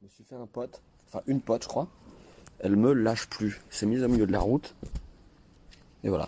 Je me suis fait un pote, enfin une pote je crois. Elle me lâche plus. C'est mise au milieu de la route. Et voilà.